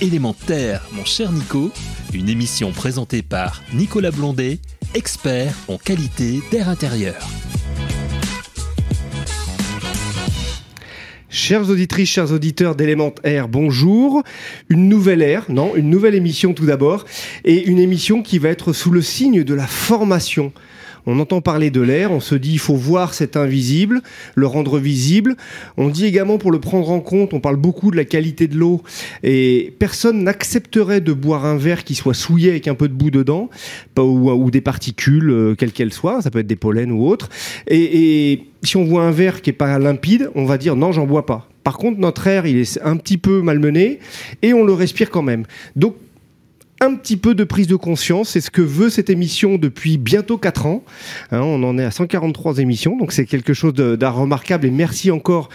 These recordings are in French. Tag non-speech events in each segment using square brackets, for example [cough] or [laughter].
Élémentaire, mon cher Nico, une émission présentée par Nicolas Blondet, expert en qualité d'air intérieur. Chères auditrices, chers auditeurs d'Élémentaire, bonjour. Une nouvelle ère, non, une nouvelle émission tout d'abord, et une émission qui va être sous le signe de la formation. On entend parler de l'air, on se dit il faut voir cet invisible, le rendre visible. On dit également pour le prendre en compte, on parle beaucoup de la qualité de l'eau et personne n'accepterait de boire un verre qui soit souillé avec un peu de boue dedans ou, des particules, euh, quelles qu'elles soient, ça peut être des pollens ou autres. Et, et si on voit un verre qui est pas limpide, on va dire non, j'en bois pas. Par contre, notre air, il est un petit peu malmené et on le respire quand même. Donc, un petit peu de prise de conscience. C'est ce que veut cette émission depuis bientôt 4 ans. Hein, on en est à 143 émissions, donc c'est quelque chose d'un remarquable. Et merci encore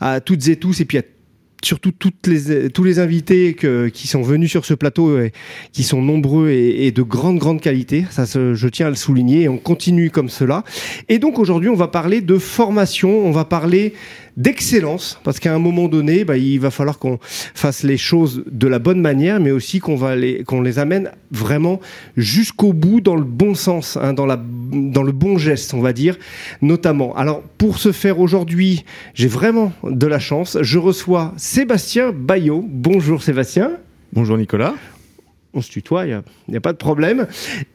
à toutes et tous, et puis à surtout toutes les, tous les invités qui sont venus sur ce plateau, et, qui sont nombreux et, de grande, grande qualité. Ça, je tiens à le souligner. Et on continue comme cela. Et donc aujourd'hui, on va parler de formation. On va parler d'excellence, parce qu'à un moment donné, bah, il va falloir qu'on fasse les choses de la bonne manière, mais aussi qu'on va les, qu'on les amène vraiment jusqu'au bout dans le bon sens, hein, dans, dans le bon geste, on va dire, notamment. Alors, pour ce faire aujourd'hui, j'ai vraiment de la chance. Je reçois Sébastien Bayot. Bonjour Sébastien. Bonjour Nicolas on se tutoie, il n'y a, pas de problème.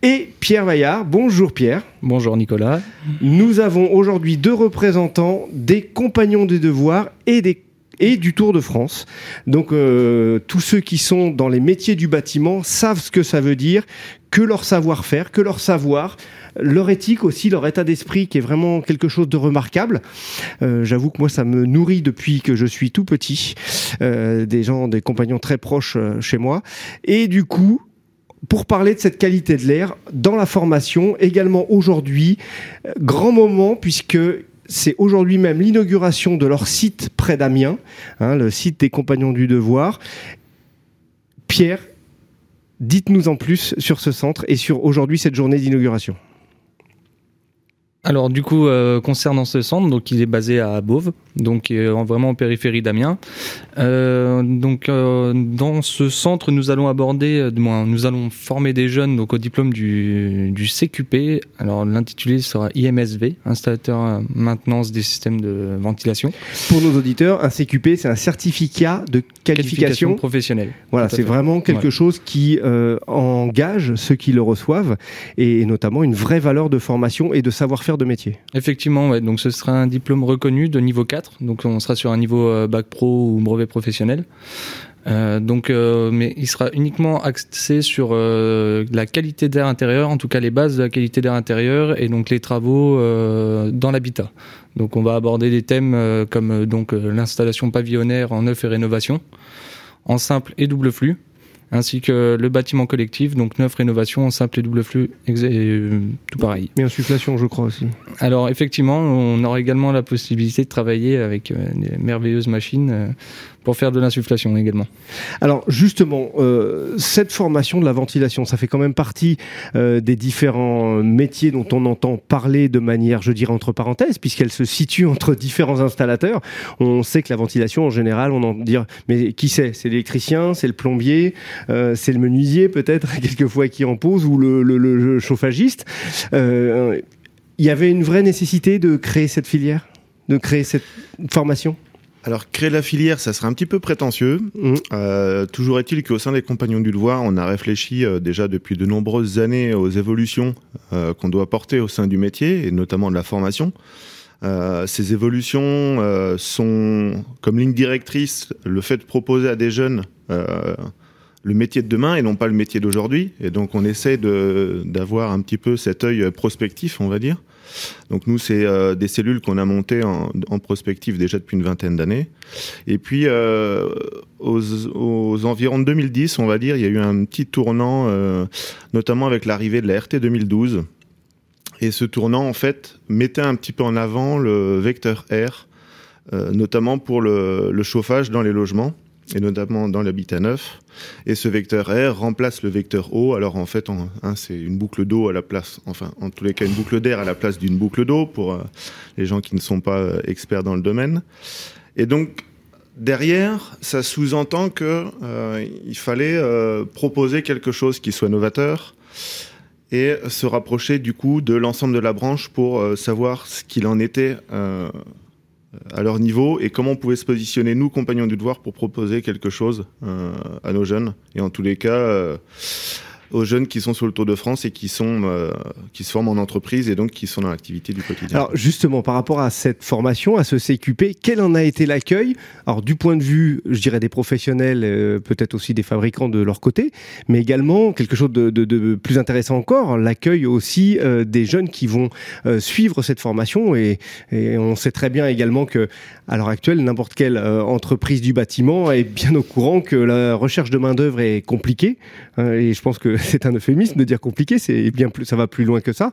Et Pierre Vaillard, bonjour Pierre. Bonjour Nicolas. Nous avons aujourd'hui deux représentants des compagnons des devoirs et des et du Tour de France. Donc euh, tous ceux qui sont dans les métiers du bâtiment savent ce que ça veut dire, que leur savoir-faire, que leur savoir leur éthique aussi, leur état d'esprit qui est vraiment quelque chose de remarquable. Euh, j'avoue que moi, ça me nourrit depuis que je suis tout petit, euh, des gens, des compagnons très proches chez moi. Et du coup, pour parler de cette qualité de l'air dans la formation, également aujourd'hui, grand moment puisque c'est aujourd'hui même l'inauguration de leur site près d'Amiens, hein, le site des Compagnons du Devoir. Pierre, dites-nous en plus sur ce centre et sur aujourd'hui cette journée d'inauguration. Alors du coup, euh, concernant ce centre, donc il est basé à Beauve, donc euh, vraiment en périphérie d'Amiens. Euh, donc dans ce centre, nous allons aborder, nous allons former des jeunes donc au diplôme du, du CQP. Alors l'intitulé sera IMSV, installateur maintenance des systèmes de ventilation. Pour nos auditeurs, un CQP, c'est un certificat de qualification, professionnelle. Voilà, c'est vraiment quelque chose qui engage ceux qui le reçoivent et notamment une vraie valeur de formation et de savoir-faire de métier. Effectivement, donc ce sera un diplôme reconnu de niveau 4, donc on sera sur un niveau euh, bac pro ou brevet professionnel. Euh, euh, mais il sera uniquement axé sur la qualité d'air intérieur, en tout cas les bases de la qualité d'air intérieur et donc les travaux dans l'habitat. Donc, on va aborder des thèmes comme l'installation pavillonnaire en neuf et rénovation, en simple et double flux, ainsi que le bâtiment collectif, donc neuf rénovations en simple et double flux, euh, tout pareil. Mais insufflation, je crois aussi. Alors effectivement, on aura également la possibilité de travailler avec euh, des merveilleuses machines euh, pour faire de l'insufflation également. Alors justement, euh, cette formation de la ventilation, ça fait quand même partie euh, des différents métiers dont on entend parler de manière, je dirais entre parenthèses, puisqu'elle se situe entre [laughs] différents installateurs. On sait que la ventilation, en général, on en dit, mais qui c'est? C'est l'électricien, c'est le plombier, euh, c'est le menuisier peut-être [laughs] quelquefois qui en pose ou le, chauffagiste. Il y avait une vraie nécessité de créer cette filière, de créer cette formation? Alors, créer la filière, ça serait un petit peu prétentieux. Mmh. Euh, toujours est-il qu'au sein des Compagnons du Devoir, on a réfléchi euh, déjà depuis de nombreuses années aux évolutions euh, qu'on doit porter au sein du métier, et notamment de la formation. ces évolutions sont, comme ligne directrice, le fait de proposer à des jeunes le métier de demain et non pas le métier d'aujourd'hui. Et donc, on essaie d'avoir un petit peu cet œil prospectif, on va dire. Donc nous, c'est euh, des cellules qu'on a montées en, prospective déjà depuis une vingtaine d'années. Et puis, euh, aux, environs de 2010, on va dire, il y a eu un petit tournant, euh, notamment avec l'arrivée de la RT 2012. Et ce tournant, en fait, mettait un petit peu en avant le vecteur R, notamment pour le chauffage dans les logements et notamment dans l'habitat neuf. Et ce vecteur R remplace le vecteur O. Alors en fait, hein, c'est une boucle d'eau à la place, enfin en tous les cas une boucle d'air à la place d'une boucle d'eau pour euh, les gens qui ne sont pas euh, experts dans le domaine. Et donc derrière, ça sous-entend que euh, il fallait euh, proposer quelque chose qui soit novateur et se rapprocher du coup de l'ensemble de la branche pour savoir ce qu'il en était à leur niveau et comment on pouvait se positionner nous compagnons du devoir pour proposer quelque chose à nos jeunes. Et en tous les cas aux jeunes qui sont sur le Tour de France et qui sont euh, qui se forment en entreprise et donc qui sont dans l'activité du quotidien. Alors justement, par rapport à cette formation, à ce CQP, quel en a été l'accueil? Alors du point de vue, je dirais des professionnels, euh, peut-être aussi des fabricants de leur côté, mais également quelque chose de, plus intéressant encore, l'accueil aussi euh, des jeunes qui vont suivre cette formation et, et, on sait très bien également que à l'heure actuelle, n'importe quelle entreprise du bâtiment est bien au courant que la recherche de main d'œuvre est compliquée hein, et je pense que [laughs] c'est un euphémisme de dire compliqué, c'est bien plus, ça va plus loin que ça.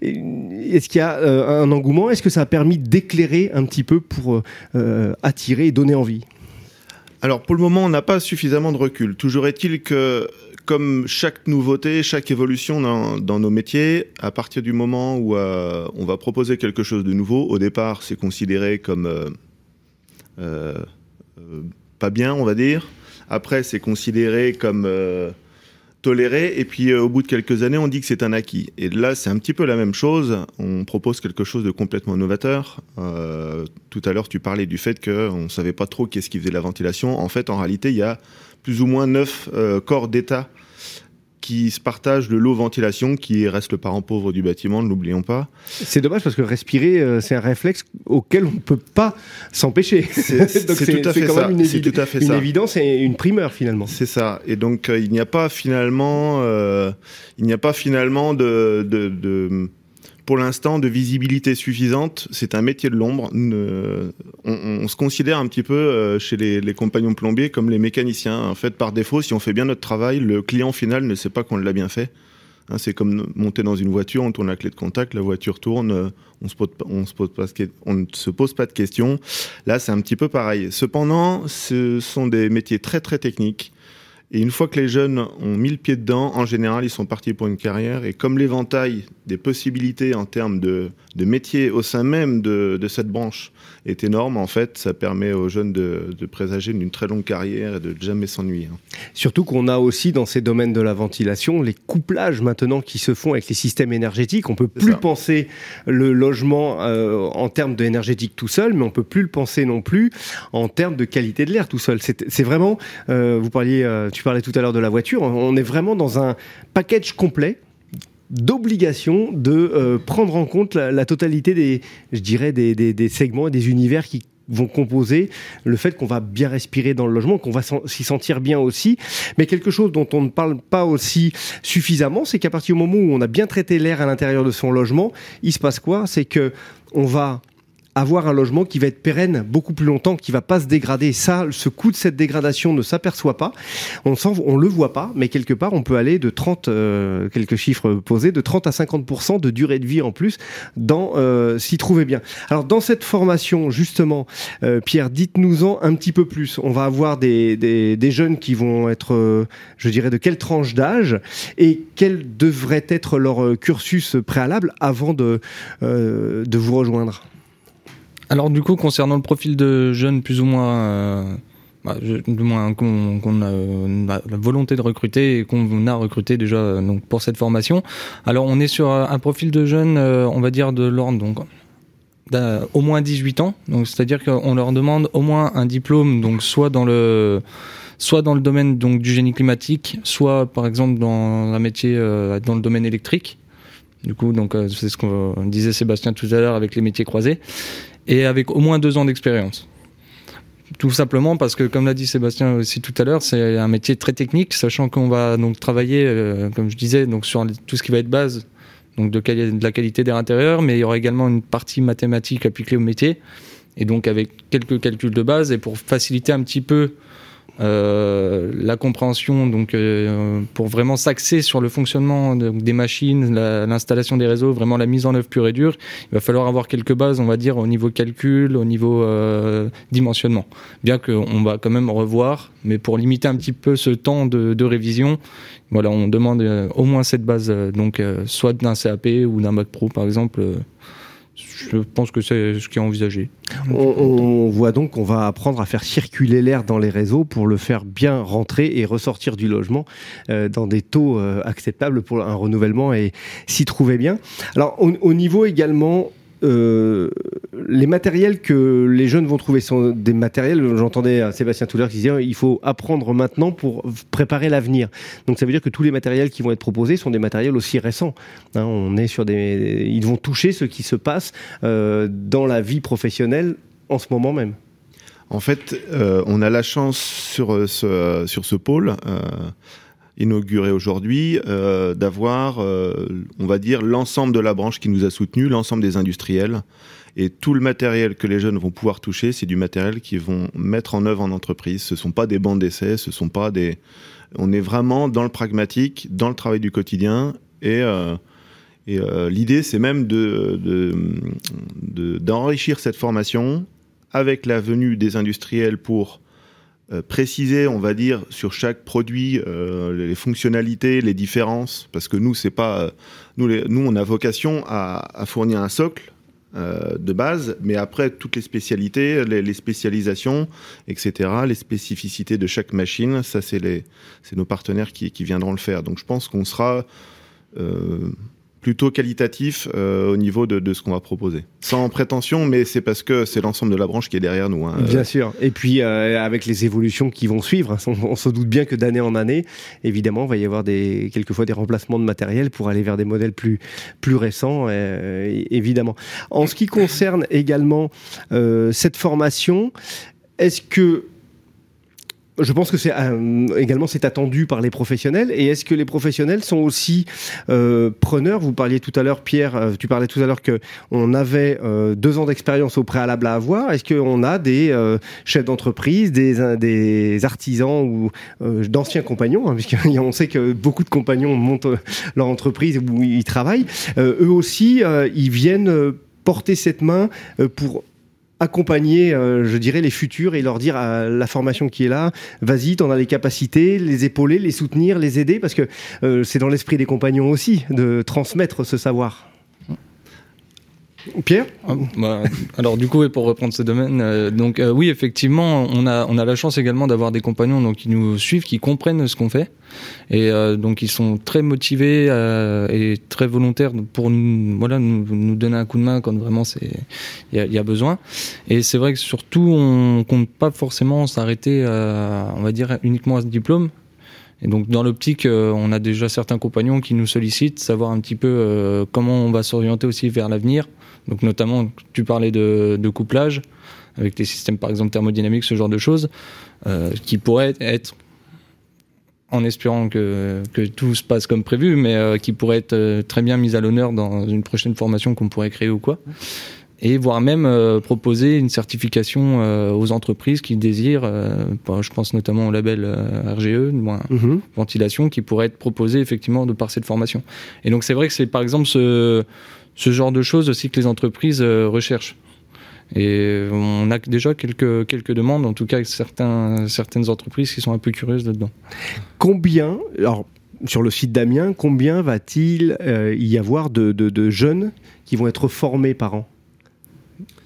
Est-ce qu'il y a euh, un engouement? Est-ce que ça a permis d'éclairer un petit peu pour euh, attirer et donner envie? Alors pour le moment, on n'a pas suffisamment de recul. Toujours est-il que comme chaque nouveauté, chaque évolution dans, nos métiers, à partir du moment où euh, on va proposer quelque chose de nouveau, au départ, c'est considéré comme pas bien, on va dire. Après, c'est considéré comme toléré et puis euh, au bout de quelques années on dit que c'est un acquis. Et là c'est un petit peu la même chose. On propose quelque chose de complètement novateur. Euh, tout à l'heure tu parlais du fait qu'on savait pas trop qu'est-ce qui faisait la ventilation. En fait en réalité il y a plus ou moins neuf euh, corps d'état qui se partagent le lot ventilation, qui reste le parent pauvre du bâtiment, ne l'oublions pas. C'est dommage parce que respirer, euh, c'est un réflexe auquel on ne peut pas s'empêcher. C'est [laughs] tout à fait ça. Une, tout à fait une évidence et une primeur finalement. C'est ça. Et donc euh, il n'y a pas finalement, euh, il n'y a pas finalement de, de, de pour l'instant de visibilité suffisante. C'est un métier de l'ombre. On, se considère un petit peu euh, chez les, compagnons plombiers comme les mécaniciens. En fait, par défaut, si on fait bien notre travail, le client final ne sait pas qu'on l'a bien fait. Hein, c'est comme monter dans une voiture, on tourne la clé de contact, la voiture tourne, on on ne se pose pas de questions. Là, c'est un petit peu pareil. Cependant, ce sont des métiers très très techniques et une fois que les jeunes ont mis le pied dedans, en général, ils sont partis pour une carrière. Et comme l'éventail des possibilités en termes de, de métiers au sein même de, de, cette branche est énorme, en fait, ça permet aux jeunes de, de présager d'une très longue carrière et de jamais s'ennuyer. Hein. Surtout qu'on a aussi dans ces domaines de la ventilation les couplages maintenant qui se font avec les systèmes énergétiques. On peut plus penser le logement euh, en termes d'énergétique tout seul, mais on peut plus le penser non plus en termes de qualité de l'air tout seul. C'est vraiment, euh, vous parliez, euh, tu parlais tout à l'heure de la voiture, on est vraiment dans un package complet d'obligation de euh, prendre en compte la, totalité des, je dirais, des, des, segments et des univers qui vont composer le fait qu'on va bien respirer dans le logement, qu'on va s'y sentir bien aussi. Mais quelque chose dont on ne parle pas aussi suffisamment, c'est qu'à partir du moment où on a bien traité l'air à l'intérieur de son logement, il se passe quoi? C'est que on va avoir un logement qui va être pérenne beaucoup plus longtemps, qui va pas se dégrader. Ça, ce coût de cette dégradation ne s'aperçoit pas. On on le voit pas, mais quelque part, on peut aller de 30, euh, quelques chiffres posés, de 30 à 50% de durée de vie en plus dans euh, s'y trouver bien. Alors, dans cette formation, justement, euh, Pierre, dites-nous-en un petit peu plus. On va avoir des, des, des jeunes qui vont être, euh, je dirais, de quelle tranche d'âge et quel devrait être leur cursus préalable avant de, de vous rejoindre? Alors du coup, concernant le profil de jeunes plus ou moins, euh, bah, du moins qu'on a la volonté de recruter et qu'on a recruté déjà euh, donc pour cette formation. Alors on est sur un profil de jeunes, euh, on va dire de l'ordre donc au moins 18 ans. Donc c'est-à-dire qu'on leur demande au moins un diplôme, donc soit dans le soit dans le domaine donc du génie climatique, soit par exemple dans métier dans le domaine électrique. Du coup, donc c'est ce qu'on disait Sébastien tout à l'heure avec les métiers croisés et avec au moins deux ans d'expérience. Tout simplement parce que, comme l'a dit Sébastien aussi tout à l'heure, c'est un métier très technique, sachant qu'on va donc travailler, euh, comme je disais, donc sur tout ce qui va être base, donc de, de la qualité d'air intérieur, mais il y aura également une partie mathématique appliquée au métier, et donc avec quelques calculs de base, et pour faciliter un petit peu la compréhension, donc euh, pour vraiment s'axer sur le fonctionnement des machines, l'installation des réseaux, vraiment la mise en œuvre pure et dure, il va falloir avoir quelques bases, on va dire, au niveau calcul, au niveau euh, dimensionnement. Bien qu'on va quand même revoir, mais pour limiter un petit peu ce temps de, de révision, voilà, on demande au moins cette base, donc soit d'un CAP ou d'un Bac Pro par exemple je pense que c'est ce qui est envisagé. On, voit donc qu'on va apprendre à faire circuler l'air dans les réseaux pour le faire bien rentrer et ressortir du logement euh, dans des taux euh, acceptables pour un renouvellement et s'y trouver bien. Alors au niveau également euh, les matériels que les jeunes vont trouver sont des matériels, j'entendais Sébastien Touler qui disait il faut apprendre maintenant pour préparer l'avenir. Donc ça veut dire que tous les matériels qui vont être proposés sont des matériels aussi récents. Hein, on est sur des, ils vont toucher ce qui se passe euh, dans la vie professionnelle en ce moment même. En fait, euh, on a la chance sur ce, sur ce pôle inauguré aujourd'hui, euh, d'avoir, euh, on va dire, l'ensemble de la branche qui nous a soutenus, l'ensemble des industriels. Et tout le matériel que les jeunes vont pouvoir toucher, c'est du matériel qu'ils vont mettre en œuvre en entreprise. Ce ne sont pas des bancs d'essai, ce sont pas des. On est vraiment dans le pragmatique, dans le travail du quotidien. Et, euh, et l'idée, c'est même de, d'enrichir cette formation avec la venue des industriels pour préciser, on va dire, sur chaque produit euh, les fonctionnalités, les différences, parce que nous, c'est pas euh, nous, nous, on a vocation à, fournir un socle de base, mais après toutes les spécialités, les, spécialisations, etc., les spécificités de chaque machine, ça c'est nos partenaires qui, viendront le faire. Donc je pense qu'on sera plutôt qualitatif euh, au niveau de, ce qu'on va proposer. Sans prétention, mais c'est parce que c'est l'ensemble de la branche qui est derrière nous. Hein. Bien sûr. Et puis euh, avec les évolutions qui vont suivre, hein, on, se doute bien que d'année en année, évidemment, il va y avoir des quelquefois des remplacements de matériel pour aller vers des modèles plus plus récents, euh, évidemment. En ce qui concerne également cette formation, est-ce que je pense que c'est euh, également c'est attendu par les professionnels. Et est-ce que les professionnels sont aussi euh, preneurs? Vous parliez tout à l'heure, Pierre, euh, tu parlais tout à l'heure que on avait deux ans d'expérience au préalable à avoir. Est-ce qu'on a des chefs d'entreprise, des, artisans ou d'anciens compagnons, hein, puisqu'on [laughs] sait que beaucoup de compagnons montent leur entreprise où ils travaillent. eux aussi, ils viennent porter cette main pour accompagner, euh, je dirais, les futurs et leur dire à la formation qui est là, vas-y, t'en as les capacités, les épauler, les soutenir, les aider, parce que euh, c'est dans l'esprit des compagnons aussi de transmettre ce savoir. Pierre ah, bah, Alors du coup, pour reprendre ce domaine, euh, donc euh, oui, effectivement, on a on a la chance également d'avoir des compagnons donc qui nous suivent, qui comprennent ce qu'on fait, et euh, donc ils sont très motivés et très volontaires pour nous voilà nous, nous, donner un coup de main quand vraiment c'est il y, y a, besoin. Et c'est vrai que surtout on compte pas forcément s'arrêter, on va dire uniquement à ce diplôme. Et donc dans l'optique, on a déjà certains compagnons qui nous sollicitent, savoir un petit peu comment on va s'orienter aussi vers l'avenir. Donc notamment, tu parlais de, couplage avec les systèmes par exemple thermodynamiques, ce genre de choses, euh, qui pourraient être, en espérant que, que, tout se passe comme prévu, mais euh, qui pourraient être euh, très bien mis à l'honneur dans une prochaine formation qu'on pourrait créer ou quoi. Et voire même proposer une certification aux entreprises qui désirent, je pense notamment au label RGE, moins mhm. ventilation, qui pourrait être proposé effectivement de par cette formation. Et donc c'est vrai que c'est par exemple ce ce genre de choses aussi que les entreprises euh, recherchent. Et on a déjà quelques, quelques demandes, en tout cas certains, certaines entreprises qui sont un peu curieuses là-dedans. Combien, alors sur le site d'Amiens, combien va-t-il euh, y avoir de, de, jeunes qui vont être formés par an?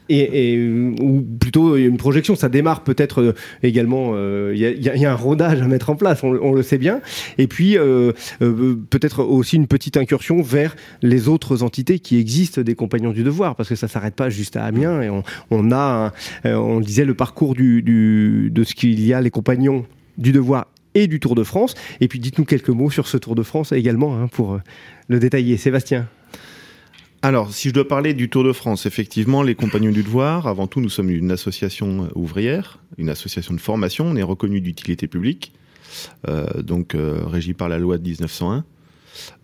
Et, ou plutôt une projection. Ça démarre peut-être euh, également. Il euh, y, a un rodage à mettre en place, on, le sait bien. Et puis euh, peut-être aussi une petite incursion vers les autres entités qui existent des Compagnons du Devoir, parce que ça s'arrête pas juste à Amiens. Et on, a, on disait le parcours de ce qu'il y a les Compagnons du Devoir et du Tour de France. Et puis dites-nous quelques mots sur ce Tour de France également hein, pour le détailler. Sébastien. Alors, si je dois parler du Tour de France, effectivement, les Compagnons du Devoir, avant tout, nous sommes une association ouvrière, une association de formation, on est reconnu d'utilité publique, euh, donc euh, régie par la loi de 1901.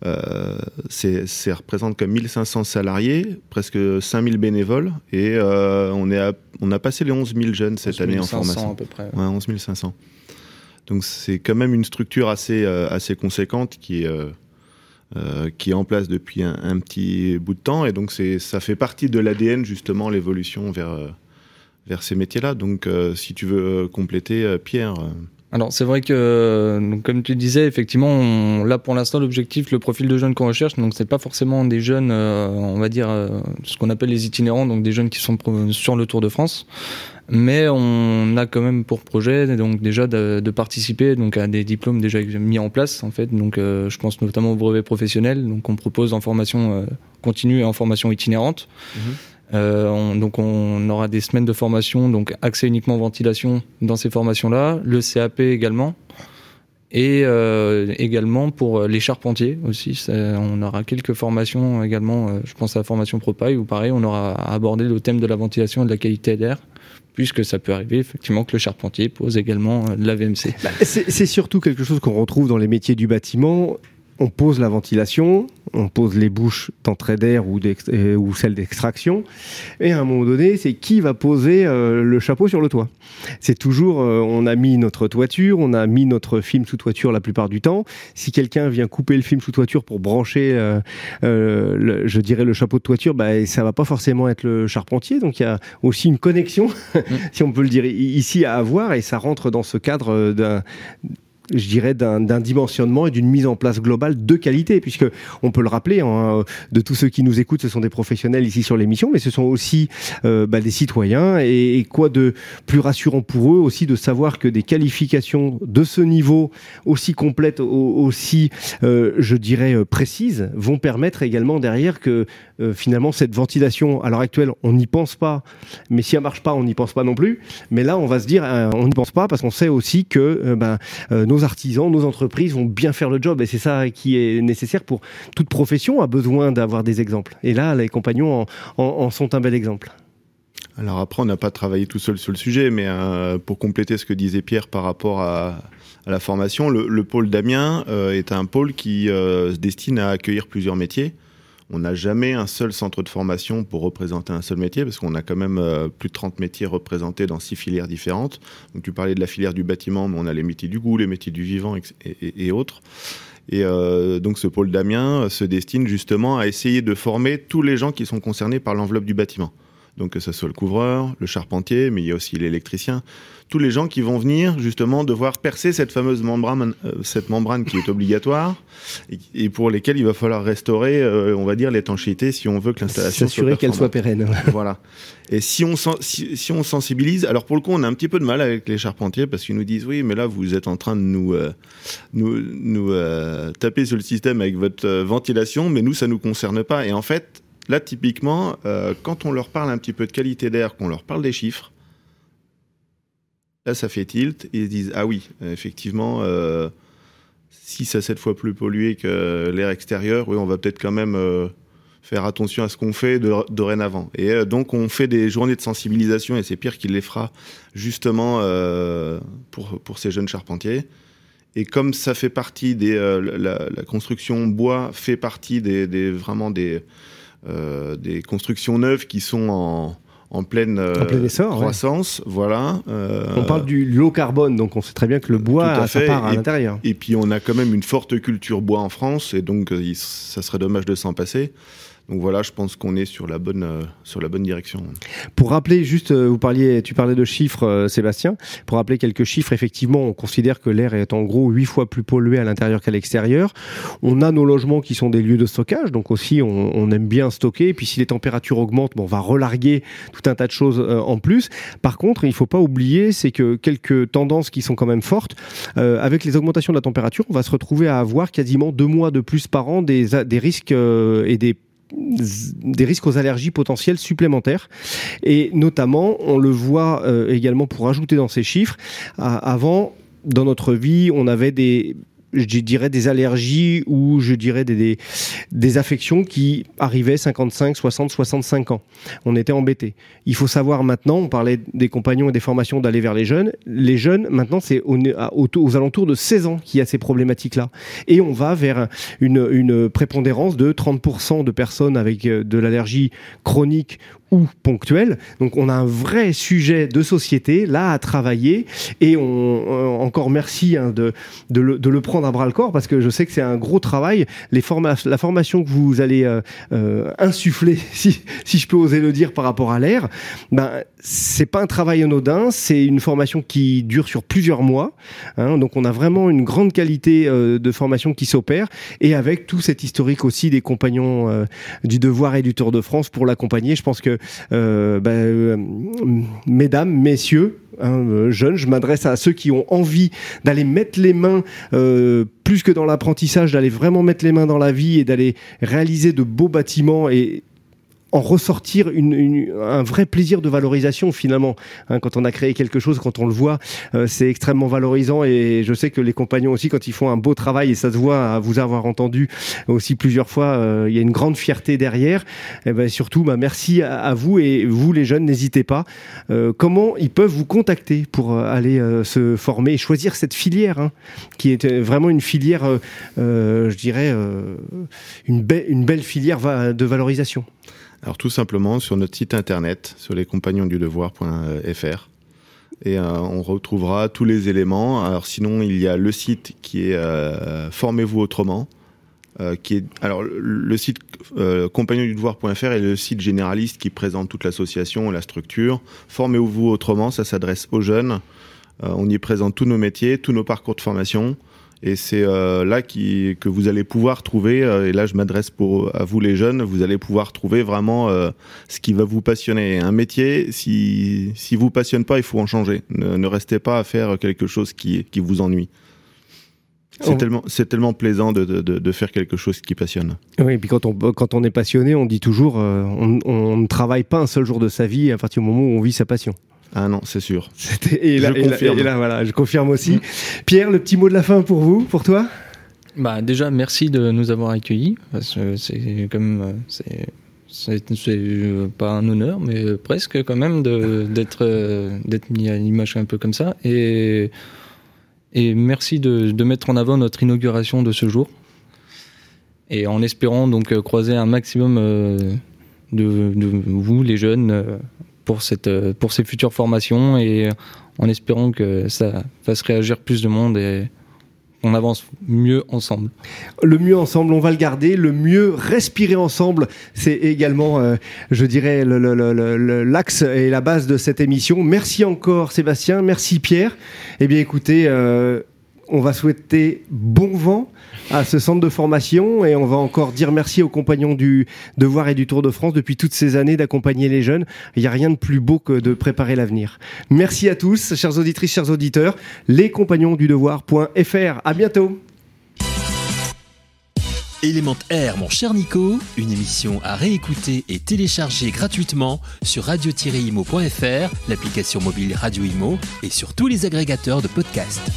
Euh, ça représente comme 1500 salariés, presque 5000 bénévoles, et on, est on a passé les 11 000 jeunes cette année en formation. à peu près. Ouais. 11 500. Donc c'est quand même une structure assez, assez conséquente qui est euh, qui est en place depuis un, petit bout de temps. Et donc, ça fait partie de l'ADN, justement, l'évolution vers, euh, vers ces métiers-là. Donc, euh, si tu veux compléter, Pierre. Alors c'est vrai que, comme tu disais, effectivement, là pour l'instant l'objectif, le profil de jeunes qu'on recherche, donc c'est pas forcément des jeunes, on va dire ce qu'on appelle les itinérants, donc des jeunes qui sont sur le Tour de France, mais on a quand même pour projet donc déjà de, de participer donc à des diplômes déjà mis en place en fait. Donc euh, je pense notamment au brevet professionnel, donc on propose en formation continue et en formation itinérante. Mmh. Euh, on, donc on aura des semaines de formation, donc accès uniquement ventilation dans ces formations-là, le CAP également, et euh, également pour les charpentiers aussi. on aura quelques formations également, euh, je pense à la formation Propaille, où pareil, on aura abordé le thème de la ventilation et de la qualité d'air puisque ça peut arriver effectivement que le charpentier pose également de la VMC. C'est surtout quelque chose qu'on retrouve dans les métiers du bâtiment on pose la ventilation, on pose les bouches d'entrée d'air ou, euh, ou celles d'extraction, et à un moment donné, c'est qui va poser euh, le chapeau sur le toit. C'est toujours, euh, on a mis notre toiture, on a mis notre film sous toiture la plupart du temps. Si quelqu'un vient couper le film sous toiture pour brancher, je dirais le chapeau de toiture, bah, ça va pas forcément être le charpentier. Donc il y a aussi une connexion, [laughs] si on peut le dire ici à avoir, et ça rentre dans ce cadre d'un je dirais, d'un dimensionnement et d'une mise en place globale de qualité, puisque on peut le rappeler, hein, de tous ceux qui nous écoutent, ce sont des professionnels ici sur l'émission, mais ce sont aussi euh, bah, des citoyens, et, quoi de plus rassurant pour eux aussi de savoir que des qualifications de ce niveau, aussi complètes, aussi, euh, je dirais, euh, précises, vont permettre également derrière que finalement cette ventilation, à l'heure actuelle, on n'y pense pas, mais si elle marche pas, on n'y pense pas non plus, mais là, on va se dire, on n'y pense pas parce qu'on sait aussi que nos artisans, nos entreprises vont bien faire le job. Et c'est ça qui est nécessaire pour toute profession, a besoin d'avoir des exemples. Et là, les compagnons en, sont un bel exemple. Alors après, on n'a pas travaillé tout seul sur le sujet, mais euh, pour compléter ce que disait Pierre par rapport à, la formation, le, pôle d'Amiens euh, est un pôle qui euh, se destine à accueillir plusieurs métiers. On n'a jamais un seul centre de formation pour représenter un seul métier, parce qu'on a quand même euh, plus de 30 métiers représentés dans six filières différentes. Donc tu parlais de la filière du bâtiment, mais on a les métiers du goût, les métiers du vivant et, autres. Et euh, donc ce pôle d'Amiens se destine justement à essayer de former tous les gens qui sont concernés par l'enveloppe du bâtiment. Donc que ce soit le couvreur, le charpentier, mais il y a aussi l'électricien, tous les gens qui vont venir justement devoir percer cette fameuse membrane, euh, cette membrane qui est obligatoire et, pour lesquelles il va falloir restaurer, euh, on va dire, l'étanchéité si on veut que l'installation soit S'assurer qu'elle soit pérenne. [laughs] voilà. Et si on, si, on sensibilise, alors pour le coup, on a un petit peu de mal avec les charpentiers parce qu'ils nous disent oui, mais là, vous êtes en train de nous, euh, nous, nous taper sur le système avec votre ventilation, mais nous, ça nous concerne pas. Et en fait, là, typiquement, quand on leur parle un petit peu de qualité d'air, qu'on leur parle des chiffres, Là, ça fait tilt ils disent ah oui, effectivement, euh, si c'est sept fois plus pollué que l'air extérieur, oui, on va peut-être quand même euh, faire attention à ce qu'on fait dorénavant. Et euh, donc, on fait des journées de sensibilisation et c'est pire qu'il les fera justement pour, pour ces jeunes charpentiers. Et comme ça fait partie des la, construction bois fait partie des vraiment des des constructions neuves qui sont en en pleine, euh, croissance. Voilà. Euh, on parle du low carbone, donc on sait très bien que le bois a sa part à l'intérieur. Et puis on a quand même une forte culture bois en France, et donc euh, ça serait dommage de s'en passer. Donc voilà, je pense qu'on est sur la bonne euh, sur la bonne direction. Pour rappeler juste, euh, vous parliez, tu parlais de chiffres, euh, Sébastien. Pour rappeler quelques chiffres, effectivement, on considère que l'air est en gros huit fois plus pollué à l'intérieur qu'à l'extérieur. On a nos logements qui sont des lieux de stockage, donc aussi on, aime bien stocker. Et puis si les températures augmentent, bon, on va relarguer tout un tas de choses en plus. Par contre, il ne faut pas oublier, c'est que quelques tendances qui sont quand même fortes, avec les augmentations de la température, on va se retrouver à avoir quasiment deux mois de plus par an des, des risques et des des risques aux allergies potentielles supplémentaires. Et notamment, on le voit euh, également pour ajouter dans ces chiffres, avant, dans notre vie, on avait des je dirais des allergies ou je dirais des, des, affections qui arrivaient 55, 60, 65 ans. On était embêtés. Il faut savoir maintenant, on parlait des compagnons et des formations d'aller vers les jeunes. Les jeunes, maintenant, c'est aux, alentours de 16 ans qu'il y a ces problématiques-là. Et on va vers une, une prépondérance de 30% de personnes avec euh, de l'allergie chronique ou ponctuelles. Donc on a un vrai sujet de société là à travailler et on, encore merci hein, de, de, le, de, le, prendre à bras le corps parce que je sais que c'est un gros travail. Les la formation que vous allez euh, euh, insuffler, [laughs] si, si je peux oser le dire par rapport à l'air, ben c'est pas un travail anodin, c'est une formation qui dure sur plusieurs mois. Hein, donc on a vraiment une grande qualité euh, de formation qui s'opère et avec tout cet historique aussi des compagnons euh, du devoir et du Tour de France pour l'accompagner. Je pense que euh, ben, mesdames, messieurs, hein, jeunes, je m'adresse à ceux qui ont envie d'aller mettre les mains plus que dans l'apprentissage, d'aller vraiment mettre les mains dans la vie et d'aller réaliser de beaux bâtiments et en ressortir une, un vrai plaisir de valorisation finalement. Hein, quand on a créé quelque chose, quand on le voit, euh, c'est extrêmement valorisant et je sais que les compagnons aussi, quand ils font un beau travail et ça se voit à vous avoir entendu aussi plusieurs fois, euh, il y a une grande fierté derrière. Et eh ben surtout, bah, merci à, vous et vous les jeunes, n'hésitez pas. Euh, comment ils peuvent vous contacter pour aller se former et choisir cette filière hein, qui est vraiment une filière, je dirais, une, une belle filière de valorisation? Alors tout simplement sur notre site internet, sur lescompagnonsdudevoir.fr. Et euh, on retrouvera tous les éléments. Alors sinon, il y a le site qui est euh, Formez-vous autrement. Euh, qui est alors le site compagnondudevoir.fr est le site généraliste qui présente toute l'association et la structure. Formez-vous autrement, ça s'adresse aux jeunes. on y présente tous nos métiers, tous nos parcours de formation. Et c'est euh, là qui, que vous allez pouvoir trouver, euh, et là je m'adresse pour à vous les jeunes, vous allez pouvoir trouver vraiment euh, ce qui va vous passionner. Un métier, si, si vous passionne pas, il faut en changer. Ne, ne restez pas à faire quelque chose qui, qui vous ennuie. C'est oh. tellement, tellement plaisant de, de, de, faire quelque chose qui passionne. Oui, et puis quand on, quand on est passionné, on dit toujours, on, on ne travaille pas un seul jour de sa vie à partir du moment où on vit sa passion. Ah non, c'est sûr. [laughs] Et là, je confirme. Et là, voilà, je confirme aussi. Pierre, le petit mot de la fin pour vous, pour toi? Bah, Déjà, merci de nous avoir accueillis. C'est comme. C'est c'est pas un honneur, mais presque quand même d'être d'être mis à l'image un peu comme ça. Et, et merci de, de, mettre en avant notre inauguration de ce jour. Et en espérant donc croiser un maximum euh, de, de vous, les jeunes, pour, cette, euh, pour ces futures formations et en espérant que ça fasse réagir plus de monde et on avance mieux ensemble. Le mieux ensemble, on va le garder. Le mieux respirer ensemble, c'est également, euh, je dirais, l'axe et la base de cette émission. Merci encore Sébastien, merci Pierre. Eh bien écoutez, euh, on va souhaiter bon vent à ce centre de formation et on va encore dire merci aux compagnons du Devoir et du Tour de France depuis toutes ces années d'accompagner les jeunes. Il n'y a rien de plus beau que de préparer l'avenir. Merci à tous, chers auditrices, chers auditeurs. Les compagnons du devoir.fr. À bientôt. Élément R, mon cher Nico, une émission à réécouter et télécharger gratuitement sur radio-imo.fr, l'application mobile Radio Imo et sur tous les agrégateurs de podcasts.